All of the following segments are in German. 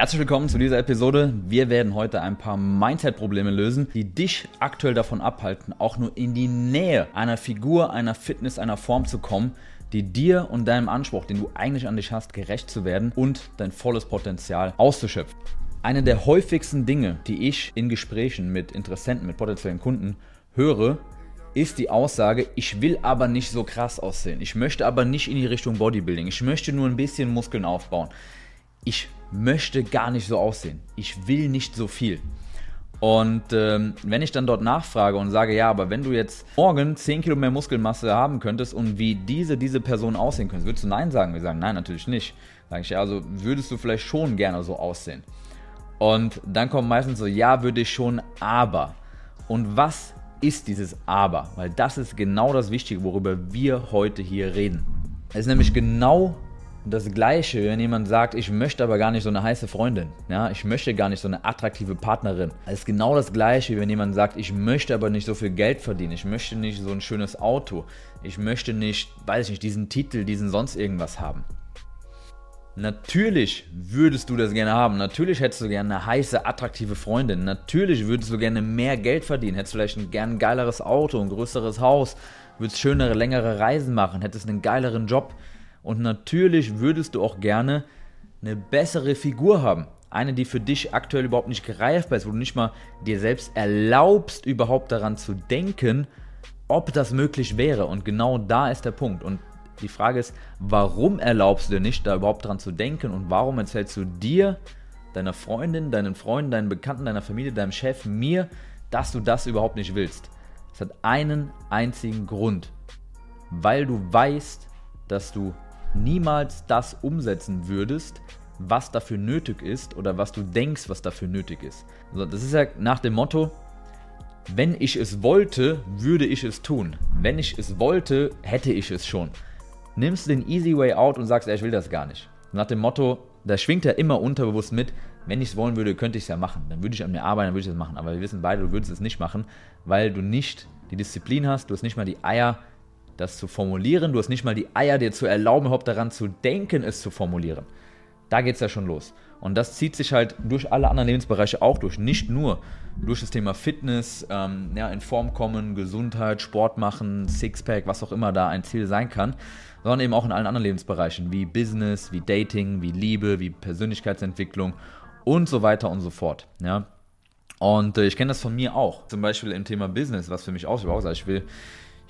Herzlich willkommen zu dieser Episode. Wir werden heute ein paar Mindset-Probleme lösen, die dich aktuell davon abhalten, auch nur in die Nähe einer Figur, einer Fitness, einer Form zu kommen, die dir und deinem Anspruch, den du eigentlich an dich hast, gerecht zu werden und dein volles Potenzial auszuschöpfen. Eine der häufigsten Dinge, die ich in Gesprächen mit Interessenten, mit potenziellen Kunden höre, ist die Aussage, ich will aber nicht so krass aussehen. Ich möchte aber nicht in die Richtung Bodybuilding. Ich möchte nur ein bisschen Muskeln aufbauen. Ich möchte gar nicht so aussehen. Ich will nicht so viel. Und ähm, wenn ich dann dort nachfrage und sage, ja, aber wenn du jetzt morgen 10 Kilo mehr Muskelmasse haben könntest und wie diese, diese Person aussehen könnte, würdest du Nein sagen? Wir sagen, nein, natürlich nicht. Sage ich, ja, also würdest du vielleicht schon gerne so aussehen. Und dann kommt meistens so, ja, würde ich schon, aber. Und was ist dieses Aber? Weil das ist genau das Wichtige, worüber wir heute hier reden. Es ist nämlich genau das Gleiche, wenn jemand sagt, ich möchte aber gar nicht so eine heiße Freundin, ja, ich möchte gar nicht so eine attraktive Partnerin. Es ist genau das Gleiche, wenn jemand sagt, ich möchte aber nicht so viel Geld verdienen, ich möchte nicht so ein schönes Auto, ich möchte nicht, weiß ich nicht, diesen Titel, diesen sonst irgendwas haben. Natürlich würdest du das gerne haben. Natürlich hättest du gerne eine heiße, attraktive Freundin. Natürlich würdest du gerne mehr Geld verdienen. Hättest vielleicht ein, gern ein geileres Auto, ein größeres Haus, würdest schönere, längere Reisen machen, hättest einen geileren Job. Und natürlich würdest du auch gerne eine bessere Figur haben. Eine, die für dich aktuell überhaupt nicht greifbar ist, wo du nicht mal dir selbst erlaubst, überhaupt daran zu denken, ob das möglich wäre. Und genau da ist der Punkt. Und die Frage ist, warum erlaubst du dir nicht, da überhaupt dran zu denken und warum erzählst du dir, deiner Freundin, deinen Freunden, deinen Bekannten, deiner Familie, deinem Chef, mir, dass du das überhaupt nicht willst? Es hat einen einzigen Grund. Weil du weißt, dass du niemals das umsetzen würdest, was dafür nötig ist oder was du denkst, was dafür nötig ist. Also das ist ja nach dem Motto, wenn ich es wollte, würde ich es tun. Wenn ich es wollte, hätte ich es schon. Nimmst du den easy way out und sagst, ey, ich will das gar nicht. Nach dem Motto, da schwingt ja immer unterbewusst mit, wenn ich es wollen würde, könnte ich es ja machen. Dann würde ich an mir arbeiten, dann würde ich es machen. Aber wir wissen beide, du würdest es nicht machen, weil du nicht die Disziplin hast, du hast nicht mal die Eier, das zu formulieren. Du hast nicht mal die Eier, dir zu erlauben, überhaupt daran zu denken, es zu formulieren. Da geht es ja schon los. Und das zieht sich halt durch alle anderen Lebensbereiche auch durch. Nicht nur durch das Thema Fitness, ähm, ja, in Form kommen, Gesundheit, Sport machen, Sixpack, was auch immer da ein Ziel sein kann, sondern eben auch in allen anderen Lebensbereichen, wie Business, wie Dating, wie Liebe, wie Persönlichkeitsentwicklung und so weiter und so fort. Ja. Und äh, ich kenne das von mir auch. Zum Beispiel im Thema Business, was für mich auch, ich sage, ich will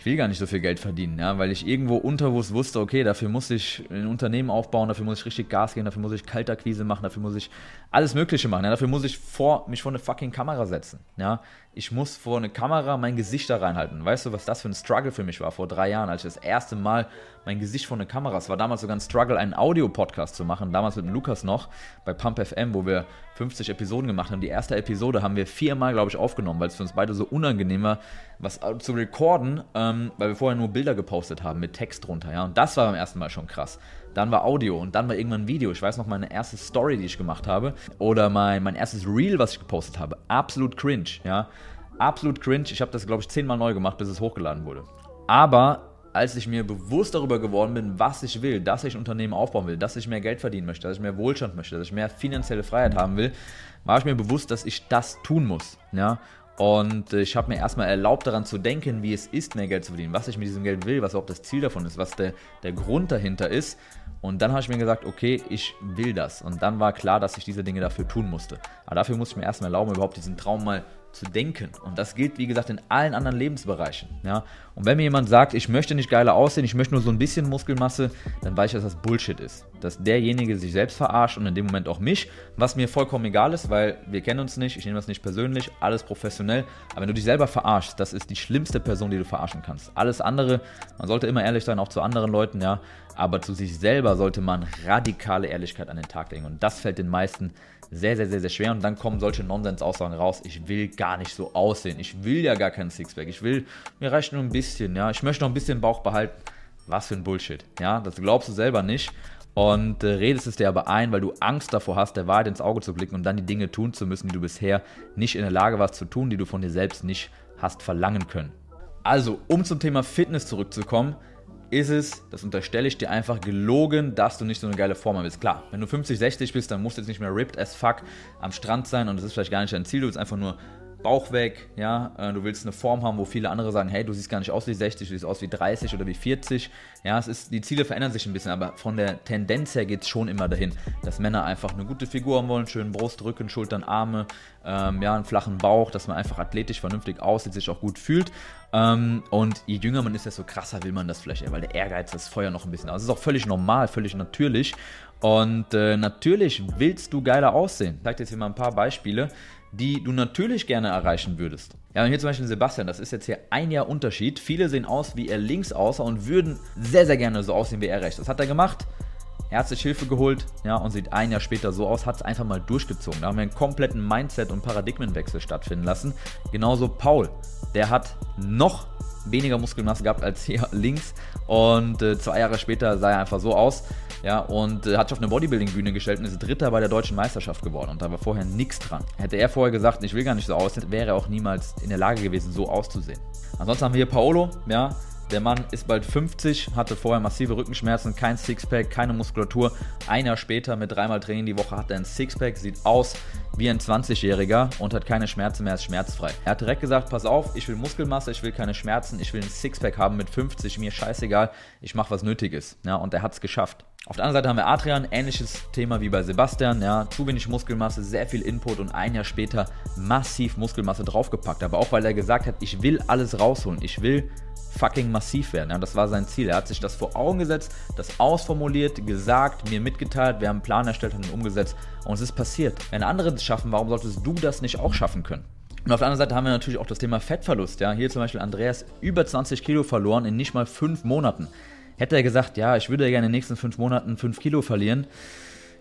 ich will gar nicht so viel Geld verdienen, ja, weil ich irgendwo unterbewusst wusste, okay, dafür muss ich ein Unternehmen aufbauen, dafür muss ich richtig Gas geben, dafür muss ich Kaltakquise machen, dafür muss ich alles Mögliche machen, ja, dafür muss ich vor, mich vor eine fucking Kamera setzen, ja. Ich muss vor eine Kamera mein Gesicht da reinhalten. Weißt du, was das für ein Struggle für mich war vor drei Jahren, als ich das erste Mal mein Gesicht vor eine Kamera, es war damals sogar ein Struggle, einen Audio-Podcast zu machen, damals mit dem Lukas noch, bei Pump FM, wo wir 50 Episoden gemacht haben. Die erste Episode haben wir viermal, glaube ich, aufgenommen, weil es für uns beide so unangenehm war, was zu recorden, ähm, weil wir vorher nur Bilder gepostet haben mit Text drunter, ja. Und das war beim ersten Mal schon krass. Dann war Audio und dann war irgendwann Video. Ich weiß noch meine erste Story, die ich gemacht habe. Oder mein, mein erstes Reel, was ich gepostet habe. Absolut cringe, ja. Absolut cringe. Ich habe das, glaube ich, zehnmal neu gemacht, bis es hochgeladen wurde. Aber als ich mir bewusst darüber geworden bin, was ich will, dass ich ein Unternehmen aufbauen will, dass ich mehr Geld verdienen möchte, dass ich mehr Wohlstand möchte, dass ich mehr finanzielle Freiheit haben will, war ich mir bewusst, dass ich das tun muss. Ja? Und ich habe mir erstmal erlaubt, daran zu denken, wie es ist, mehr Geld zu verdienen, was ich mit diesem Geld will, was überhaupt das Ziel davon ist, was der, der Grund dahinter ist. Und dann habe ich mir gesagt, okay, ich will das. Und dann war klar, dass ich diese Dinge dafür tun musste. Aber dafür musste ich mir erstmal erlauben, überhaupt diesen Traum mal zu denken. Und das gilt, wie gesagt, in allen anderen Lebensbereichen. Ja? Und wenn mir jemand sagt, ich möchte nicht geiler aussehen, ich möchte nur so ein bisschen Muskelmasse, dann weiß ich, dass das Bullshit ist. Dass derjenige sich selbst verarscht und in dem Moment auch mich, was mir vollkommen egal ist, weil wir kennen uns nicht, ich nehme das nicht persönlich, alles professionell. Aber wenn du dich selber verarschst, das ist die schlimmste Person, die du verarschen kannst. Alles andere, man sollte immer ehrlich sein, auch zu anderen Leuten, ja. Aber zu sich selber sollte man radikale Ehrlichkeit an den Tag legen. Und das fällt den meisten sehr, sehr, sehr, sehr schwer. Und dann kommen solche Nonsens-Aussagen raus. Ich will gar nicht so aussehen. Ich will ja gar keinen Sixpack. Ich will, mir reicht nur ein bisschen, ja. Ich möchte noch ein bisschen Bauch behalten. Was für ein Bullshit. Ja, das glaubst du selber nicht. Und äh, redest es dir aber ein, weil du Angst davor hast, der Wahrheit ins Auge zu blicken und dann die Dinge tun zu müssen, die du bisher nicht in der Lage warst zu tun, die du von dir selbst nicht hast verlangen können. Also, um zum Thema Fitness zurückzukommen, ist es, das unterstelle ich dir einfach gelogen, dass du nicht so eine geile Form bist. Klar, wenn du 50, 60 bist, dann musst du jetzt nicht mehr ripped as fuck am Strand sein und das ist vielleicht gar nicht dein Ziel, du willst einfach nur Bauch weg, ja, äh, du willst eine Form haben, wo viele andere sagen, hey, du siehst gar nicht aus wie 60, du siehst aus wie 30 oder wie 40. Ja, es ist, die Ziele verändern sich ein bisschen, aber von der Tendenz her geht es schon immer dahin, dass Männer einfach eine gute Figur haben wollen, schön Brust, Rücken, Schultern, Arme, ähm, ja, einen flachen Bauch, dass man einfach athletisch, vernünftig aussieht, sich auch gut fühlt. Ähm, und je jünger man ist, desto krasser will man das vielleicht, weil der Ehrgeiz, das Feuer noch ein bisschen. Also es ist auch völlig normal, völlig natürlich. Und äh, natürlich willst du geiler aussehen. Ich zeige dir jetzt hier mal ein paar Beispiele die du natürlich gerne erreichen würdest. Ja, und hier zum Beispiel Sebastian, das ist jetzt hier ein Jahr Unterschied. Viele sehen aus, wie er links aussah und würden sehr, sehr gerne so aussehen wie er rechts. Das hat er gemacht. Er hat sich Hilfe geholt, ja, und sieht ein Jahr später so aus, hat es einfach mal durchgezogen. Da haben wir einen kompletten Mindset- und Paradigmenwechsel stattfinden lassen. Genauso Paul, der hat noch weniger Muskelmasse gehabt als hier links und äh, zwei Jahre später sah er einfach so aus. Ja, und äh, hat sich auf eine Bodybuilding-Bühne gestellt und ist Dritter bei der deutschen Meisterschaft geworden. Und da war vorher nichts dran. Hätte er vorher gesagt, ich will gar nicht so aussehen, wäre er auch niemals in der Lage gewesen, so auszusehen. Ansonsten haben wir hier Paolo, ja, der Mann ist bald 50, hatte vorher massive Rückenschmerzen, kein Sixpack, keine Muskulatur. Ein Jahr später mit dreimal Training die Woche hat er ein Sixpack, sieht aus wie ein 20-Jähriger und hat keine Schmerzen mehr, ist schmerzfrei. Er hat direkt gesagt, pass auf, ich will Muskelmasse, ich will keine Schmerzen, ich will ein Sixpack haben mit 50, mir scheißegal, ich mache was Nötiges. Ja, und er hat es geschafft. Auf der anderen Seite haben wir Adrian, ähnliches Thema wie bei Sebastian, ja, zu wenig Muskelmasse, sehr viel Input und ein Jahr später massiv Muskelmasse draufgepackt. Aber auch weil er gesagt hat, ich will alles rausholen, ich will fucking massiv werden. Ja, das war sein Ziel. Er hat sich das vor Augen gesetzt, das ausformuliert, gesagt, mir mitgeteilt, wir haben einen Plan erstellt, ihn umgesetzt und es ist passiert. Wenn andere das schaffen, warum solltest du das nicht auch schaffen können? Und auf der anderen Seite haben wir natürlich auch das Thema Fettverlust. Ja, hier zum Beispiel Andreas über 20 Kilo verloren in nicht mal fünf Monaten. Hätte er gesagt, ja, ich würde gerne in den nächsten fünf Monaten fünf Kilo verlieren,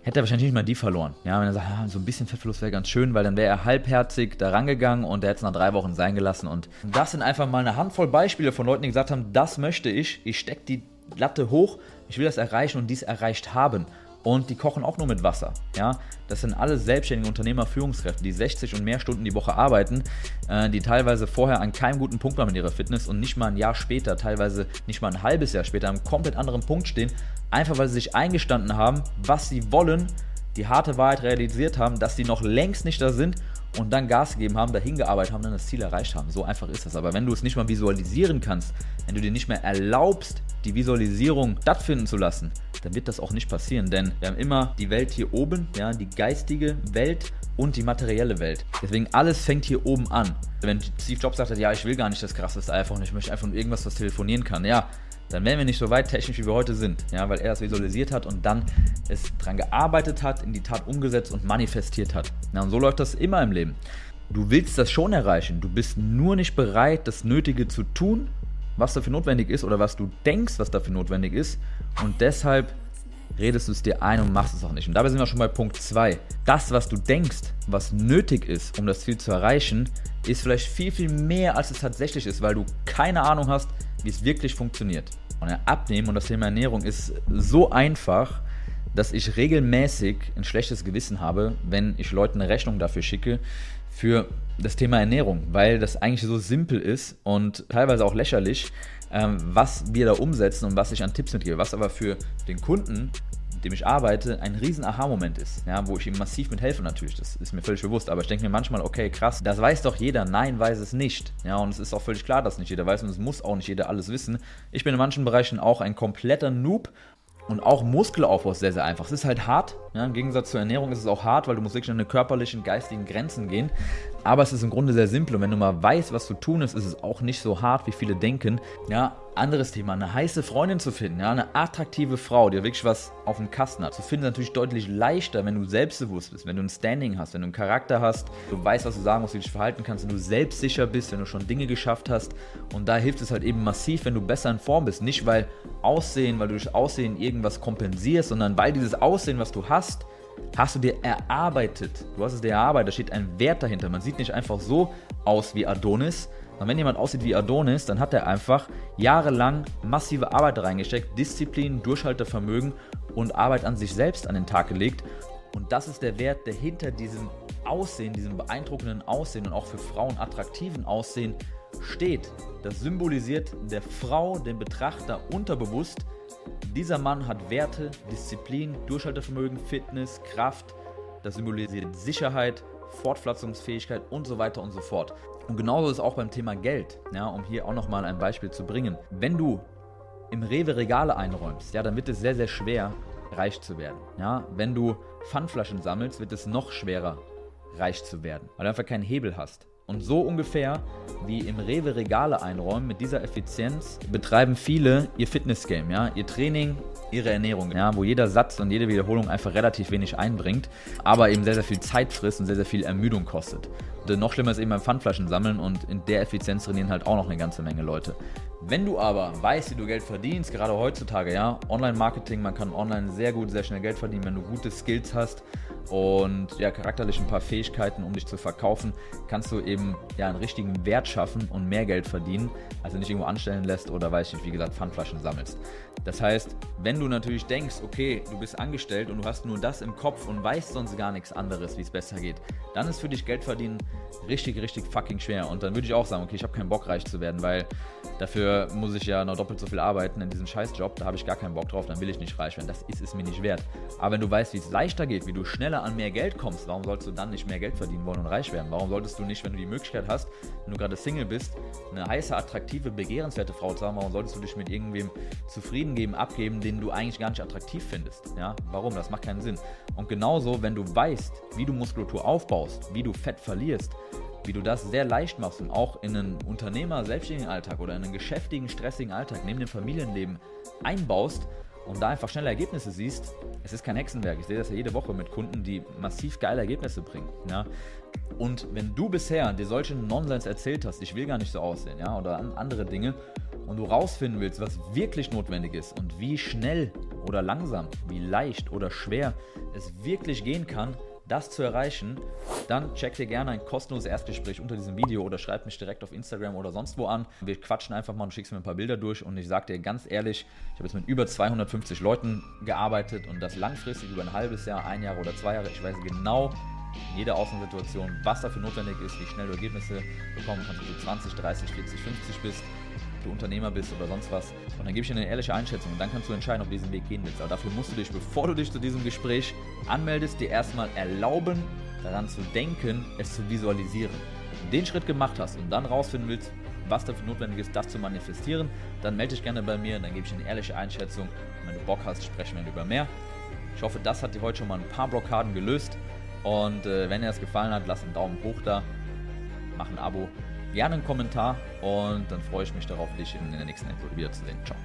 hätte er wahrscheinlich nicht mal die verloren. Ja, wenn er sagt, ah, so ein bisschen Fettverlust wäre ganz schön, weil dann wäre er halbherzig da rangegangen und er hätte es nach drei Wochen sein gelassen. Und das sind einfach mal eine Handvoll Beispiele von Leuten, die gesagt haben, das möchte ich, ich stecke die Latte hoch, ich will das erreichen und dies erreicht haben und die kochen auch nur mit Wasser. Ja? Das sind alle selbstständige Unternehmer, Führungskräfte, die 60 und mehr Stunden die Woche arbeiten, äh, die teilweise vorher an keinem guten Punkt waren mit ihrer Fitness und nicht mal ein Jahr später, teilweise nicht mal ein halbes Jahr später, an einem komplett anderen Punkt stehen, einfach weil sie sich eingestanden haben, was sie wollen, die harte Wahrheit realisiert haben, dass sie noch längst nicht da sind und dann Gas gegeben haben, dahin gearbeitet haben, dann das Ziel erreicht haben. So einfach ist das. Aber wenn du es nicht mal visualisieren kannst, wenn du dir nicht mehr erlaubst, die Visualisierung stattfinden zu lassen, dann wird das auch nicht passieren. Denn wir haben immer die Welt hier oben, ja, die geistige Welt und die materielle Welt. Deswegen alles fängt hier oben an. Wenn Steve Jobs sagt, ja, ich will gar nicht das krasseste iPhone, ich möchte einfach nur irgendwas, was telefonieren kann, ja, dann wären wir nicht so weit technisch, wie wir heute sind. Ja, weil er das visualisiert hat und dann es dran gearbeitet hat, in die Tat umgesetzt und manifestiert hat. Ja, und so läuft das immer im Leben. Du willst das schon erreichen, du bist nur nicht bereit, das Nötige zu tun, was dafür notwendig ist oder was du denkst, was dafür notwendig ist. Und deshalb redest du es dir ein und machst es auch nicht. Und dabei sind wir schon bei Punkt 2. Das, was du denkst, was nötig ist, um das Ziel zu erreichen, ist vielleicht viel, viel mehr, als es tatsächlich ist, weil du keine Ahnung hast, wie es wirklich funktioniert. Und Abnehmen und das Thema Ernährung ist so einfach, dass ich regelmäßig ein schlechtes Gewissen habe, wenn ich Leuten eine Rechnung dafür schicke, für das Thema Ernährung, weil das eigentlich so simpel ist und teilweise auch lächerlich, was wir da umsetzen und was ich an Tipps mitgebe, was aber für den Kunden mit dem ich arbeite, ein riesen Aha-Moment ist, ja, wo ich ihm massiv mit helfe natürlich, das ist mir völlig bewusst, aber ich denke mir manchmal, okay, krass, das weiß doch jeder, nein, weiß es nicht, ja, und es ist auch völlig klar, dass nicht jeder weiß und es muss auch nicht jeder alles wissen. Ich bin in manchen Bereichen auch ein kompletter Noob und auch Muskelaufbau ist sehr, sehr einfach. Es ist halt hart. Ja, Im Gegensatz zur Ernährung ist es auch hart, weil du musst wirklich an deine körperlichen, geistigen Grenzen gehen. Aber es ist im Grunde sehr simpel. Und wenn du mal weißt, was zu tun ist, ist es auch nicht so hart, wie viele denken. Ja, anderes Thema, eine heiße Freundin zu finden, ja, eine attraktive Frau, die wirklich was auf dem Kasten hat, zu finden ist natürlich deutlich leichter, wenn du selbstbewusst bist, wenn du ein Standing hast, wenn du einen Charakter hast, du weißt, was du sagen musst, wie du dich verhalten kannst, wenn du selbstsicher bist, wenn du schon Dinge geschafft hast. Und da hilft es halt eben massiv, wenn du besser in Form bist. Nicht weil Aussehen, weil du durch Aussehen irgendwas kompensierst, sondern weil dieses Aussehen, was du hast, hast du dir erarbeitet. Du hast es dir erarbeitet, da steht ein Wert dahinter. Man sieht nicht einfach so aus wie Adonis, und wenn jemand aussieht wie Adonis, dann hat er einfach jahrelang massive Arbeit reingesteckt, Disziplin, Durchhaltevermögen und Arbeit an sich selbst an den Tag gelegt. Und das ist der Wert, der hinter diesem Aussehen, diesem beeindruckenden Aussehen und auch für Frauen attraktiven Aussehen steht, das symbolisiert der Frau, den Betrachter unterbewusst, dieser Mann hat Werte, Disziplin, Durchhaltevermögen, Fitness, Kraft, das symbolisiert Sicherheit, Fortpflanzungsfähigkeit und so weiter und so fort. Und genauso ist auch beim Thema Geld, ja, um hier auch nochmal ein Beispiel zu bringen. Wenn du im Rewe Regale einräumst, ja, dann wird es sehr, sehr schwer, reich zu werden. Ja? Wenn du Pfandflaschen sammelst, wird es noch schwerer, reich zu werden, weil du einfach keinen Hebel hast. Und so ungefähr wie im Rewe Regale einräumen, mit dieser Effizienz betreiben viele ihr Fitnessgame, ja, ihr Training, ihre Ernährung, ja, wo jeder Satz und jede Wiederholung einfach relativ wenig einbringt, aber eben sehr, sehr viel Zeit frisst und sehr, sehr viel Ermüdung kostet. Und noch schlimmer ist eben beim Pfandflaschen sammeln und in der Effizienz trainieren halt auch noch eine ganze Menge Leute. Wenn du aber weißt, wie du Geld verdienst, gerade heutzutage, ja, Online-Marketing, man kann online sehr gut, sehr schnell Geld verdienen, wenn du gute Skills hast und ja, charakterlich ein paar Fähigkeiten, um dich zu verkaufen, kannst du eben ja einen richtigen Wert schaffen und mehr Geld verdienen, also nicht irgendwo anstellen lässt oder weiß ich nicht, wie gesagt, Pfandflaschen sammelst. Das heißt, wenn du natürlich denkst, okay, du bist angestellt und du hast nur das im Kopf und weißt sonst gar nichts anderes, wie es besser geht, dann ist für dich Geld verdienen richtig, richtig fucking schwer. Und dann würde ich auch sagen, okay, ich habe keinen Bock reich zu werden, weil dafür muss ich ja noch doppelt so viel arbeiten in diesem Scheißjob, da habe ich gar keinen Bock drauf, dann will ich nicht reich werden. Das ist es mir nicht wert. Aber wenn du weißt, wie es leichter geht, wie du schneller an mehr Geld kommst, warum sollst du dann nicht mehr Geld verdienen wollen und reich werden? Warum solltest du nicht, wenn du die Möglichkeit hast, wenn du gerade Single bist, eine heiße, attraktive, begehrenswerte Frau zu haben, warum solltest du dich mit irgendwem zufrieden geben, abgeben, den du eigentlich gar nicht attraktiv findest? Ja, warum? Das macht keinen Sinn. Und genauso, wenn du weißt, wie du Muskulatur aufbaust, wie du Fett verlierst, wie du das sehr leicht machst und auch in einen Unternehmer, selbstständigen Alltag oder in einen geschäftigen, stressigen Alltag neben dem Familienleben einbaust und da einfach schnelle Ergebnisse siehst, es ist kein Hexenwerk. Ich sehe das ja jede Woche mit Kunden, die massiv geile Ergebnisse bringen. Ja? Und wenn du bisher dir solche Nonsens erzählt hast, ich will gar nicht so aussehen, ja, oder andere Dinge, und du rausfinden willst, was wirklich notwendig ist und wie schnell oder langsam, wie leicht oder schwer es wirklich gehen kann, das zu erreichen, dann check dir gerne ein kostenloses Erstgespräch unter diesem Video oder schreib mich direkt auf Instagram oder sonst wo an. Wir quatschen einfach mal und schickst mir ein paar Bilder durch und ich sag dir ganz ehrlich, ich habe jetzt mit über 250 Leuten gearbeitet und das langfristig über ein halbes Jahr, ein Jahr oder zwei Jahre. Ich weiß genau, in jeder Außensituation, was dafür notwendig ist, wie schnell du Ergebnisse bekommen kannst, ob du 20, 30, 40, 50 bist du Unternehmer bist oder sonst was. Und dann gebe ich dir eine ehrliche Einschätzung und dann kannst du entscheiden, ob du diesen Weg gehen willst. Aber dafür musst du dich, bevor du dich zu diesem Gespräch anmeldest, dir erstmal erlauben, daran zu denken, es zu visualisieren. Wenn du den Schritt gemacht hast und dann rausfinden willst, was dafür notwendig ist, das zu manifestieren, dann melde dich gerne bei mir, dann gebe ich dir eine ehrliche Einschätzung. Und wenn du Bock hast, sprechen wir über mehr. Ich hoffe, das hat dir heute schon mal ein paar Blockaden gelöst. Und äh, wenn dir das gefallen hat, lass einen Daumen hoch da, mach ein Abo gerne einen Kommentar und dann freue ich mich darauf, dich in der nächsten Episode wiederzusehen. Ciao.